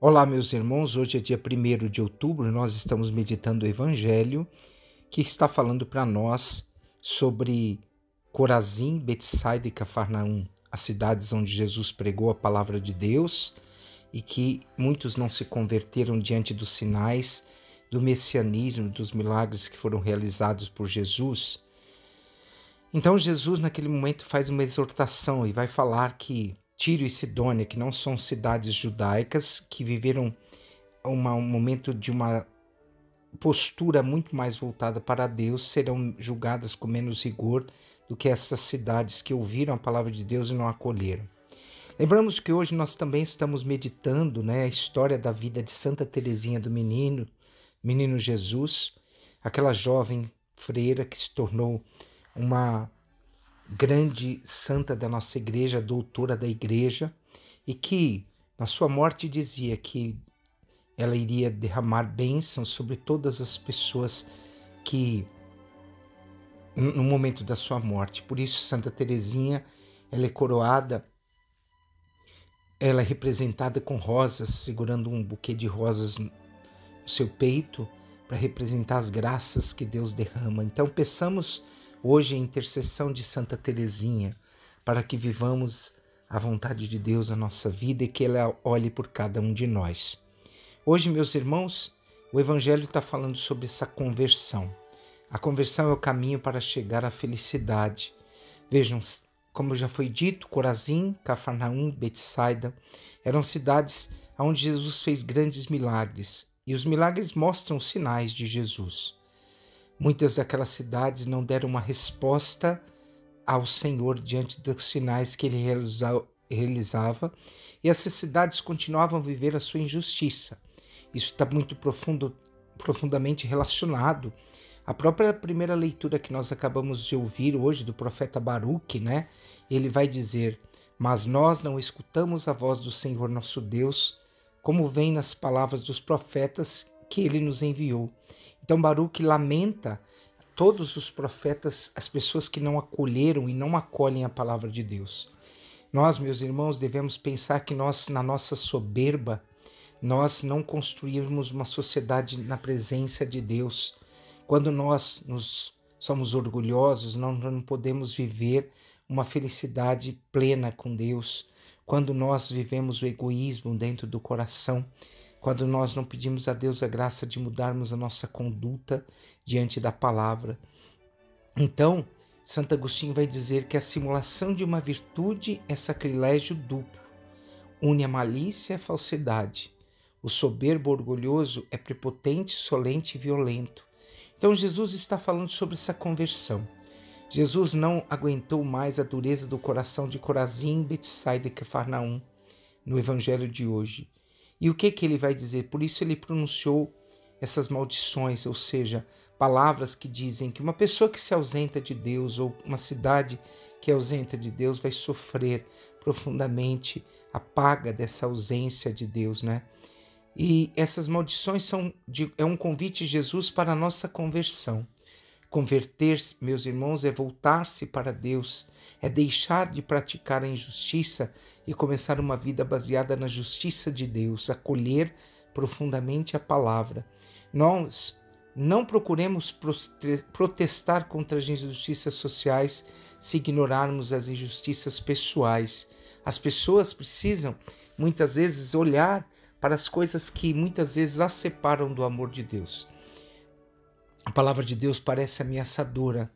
Olá, meus irmãos. Hoje é dia 1 de outubro, nós estamos meditando o Evangelho que está falando para nós sobre Corazim, Betsaida e Cafarnaum, as cidades onde Jesus pregou a palavra de Deus e que muitos não se converteram diante dos sinais do messianismo, dos milagres que foram realizados por Jesus. Então, Jesus, naquele momento, faz uma exortação e vai falar que Tiro e Sidônia, que não são cidades judaicas, que viveram uma, um momento de uma postura muito mais voltada para Deus, serão julgadas com menos rigor do que essas cidades que ouviram a palavra de Deus e não acolheram. Lembramos que hoje nós também estamos meditando né, a história da vida de Santa Teresinha do Menino, Menino Jesus, aquela jovem freira que se tornou uma grande santa da nossa igreja, doutora da igreja, e que na sua morte dizia que ela iria derramar bênçãos sobre todas as pessoas que no momento da sua morte. Por isso Santa Teresinha, ela é coroada, ela é representada com rosas, segurando um buquê de rosas no seu peito para representar as graças que Deus derrama. Então peçamos Hoje, a intercessão de Santa Teresinha, para que vivamos a vontade de Deus na nossa vida e que ela olhe por cada um de nós. Hoje, meus irmãos, o Evangelho está falando sobre essa conversão. A conversão é o caminho para chegar à felicidade. Vejam, como já foi dito, Corazim, Cafarnaum, Betsaida eram cidades onde Jesus fez grandes milagres, e os milagres mostram sinais de Jesus. Muitas daquelas cidades não deram uma resposta ao Senhor diante dos sinais que ele realizava, e essas cidades continuavam a viver a sua injustiça. Isso está muito profundo, profundamente relacionado à própria primeira leitura que nós acabamos de ouvir hoje do profeta Baruque, né? Ele vai dizer: Mas nós não escutamos a voz do Senhor nosso Deus, como vem nas palavras dos profetas que ele nos enviou. Então Baruch lamenta todos os profetas, as pessoas que não acolheram e não acolhem a palavra de Deus. Nós, meus irmãos, devemos pensar que nós, na nossa soberba, nós não construímos uma sociedade na presença de Deus. Quando nós nos somos orgulhosos, não, não podemos viver uma felicidade plena com Deus. Quando nós vivemos o egoísmo dentro do coração, quando nós não pedimos a Deus a graça de mudarmos a nossa conduta diante da palavra. Então, Santo Agostinho vai dizer que a simulação de uma virtude é sacrilégio duplo. Une a malícia a falsidade. O soberbo orgulhoso é prepotente, solente e violento. Então Jesus está falando sobre essa conversão. Jesus não aguentou mais a dureza do coração de Corazim, Betsaida e Cafarnaum no evangelho de hoje. E o que que ele vai dizer? Por isso ele pronunciou essas maldições, ou seja, palavras que dizem que uma pessoa que se ausenta de Deus ou uma cidade que é ausenta de Deus vai sofrer profundamente a paga dessa ausência de Deus, né? E essas maldições são de, é um convite de Jesus para a nossa conversão. Converter-se, meus irmãos, é voltar-se para Deus, é deixar de praticar a injustiça e começar uma vida baseada na justiça de Deus, acolher profundamente a palavra. Nós não procuremos protestar contra as injustiças sociais se ignorarmos as injustiças pessoais. As pessoas precisam, muitas vezes, olhar para as coisas que muitas vezes as separam do amor de Deus. A palavra de Deus parece ameaçadora,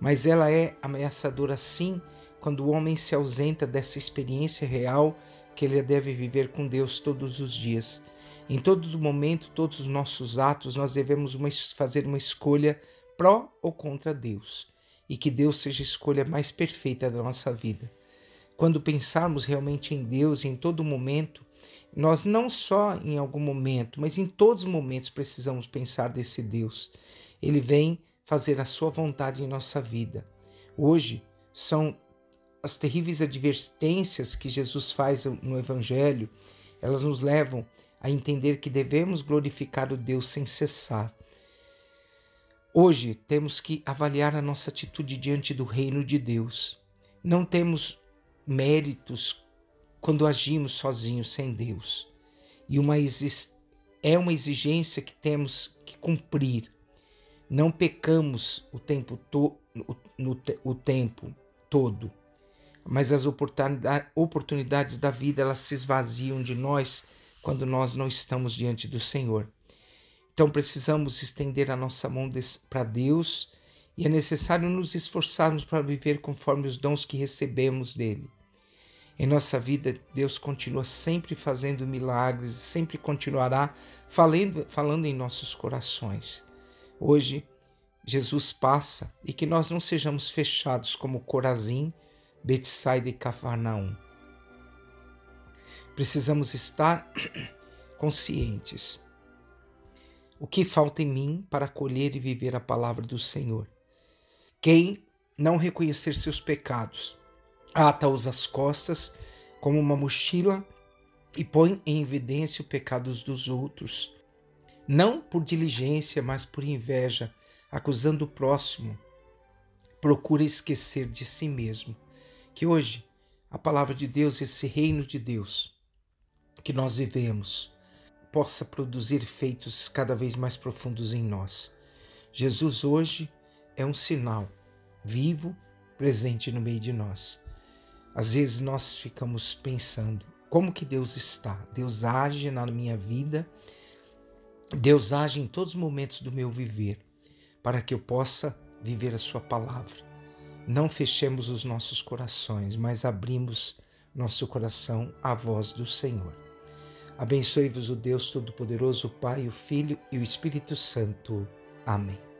mas ela é ameaçadora sim quando o homem se ausenta dessa experiência real que ele deve viver com Deus todos os dias. Em todo momento, todos os nossos atos, nós devemos uma, fazer uma escolha pró ou contra Deus, e que Deus seja a escolha mais perfeita da nossa vida. Quando pensarmos realmente em Deus em todo momento, nós não só em algum momento, mas em todos os momentos precisamos pensar desse Deus. Ele vem fazer a sua vontade em nossa vida. Hoje são as terríveis advertências que Jesus faz no Evangelho, elas nos levam a entender que devemos glorificar o Deus sem cessar. Hoje temos que avaliar a nossa atitude diante do reino de Deus. Não temos méritos quando agimos sozinhos sem Deus. e uma é uma exigência que temos que cumprir. Não pecamos o tempo, to no, o tempo todo, mas as oportunidades da vida elas se esvaziam de nós quando nós não estamos diante do Senhor. Então precisamos estender a nossa mão para Deus e é necessário nos esforçarmos para viver conforme os dons que recebemos dele. Em nossa vida, Deus continua sempre fazendo milagres e sempre continuará falando, falando em nossos corações. Hoje, Jesus passa e que nós não sejamos fechados como Corazim, Betsaida e Cafarnaum. Precisamos estar conscientes. O que falta em mim para acolher e viver a palavra do Senhor? Quem não reconhecer seus pecados, ata-os às costas como uma mochila e põe em evidência o pecados dos outros, não por diligência, mas por inveja, acusando o próximo. Procura esquecer de si mesmo. Que hoje a palavra de Deus, esse reino de Deus que nós vivemos, possa produzir efeitos cada vez mais profundos em nós. Jesus hoje é um sinal vivo, presente no meio de nós. Às vezes nós ficamos pensando como que Deus está. Deus age na minha vida, Deus age em todos os momentos do meu viver, para que eu possa viver a Sua palavra. Não fechemos os nossos corações, mas abrimos nosso coração à voz do Senhor. Abençoe-vos o Deus Todo-Poderoso, o Pai, o Filho e o Espírito Santo. Amém.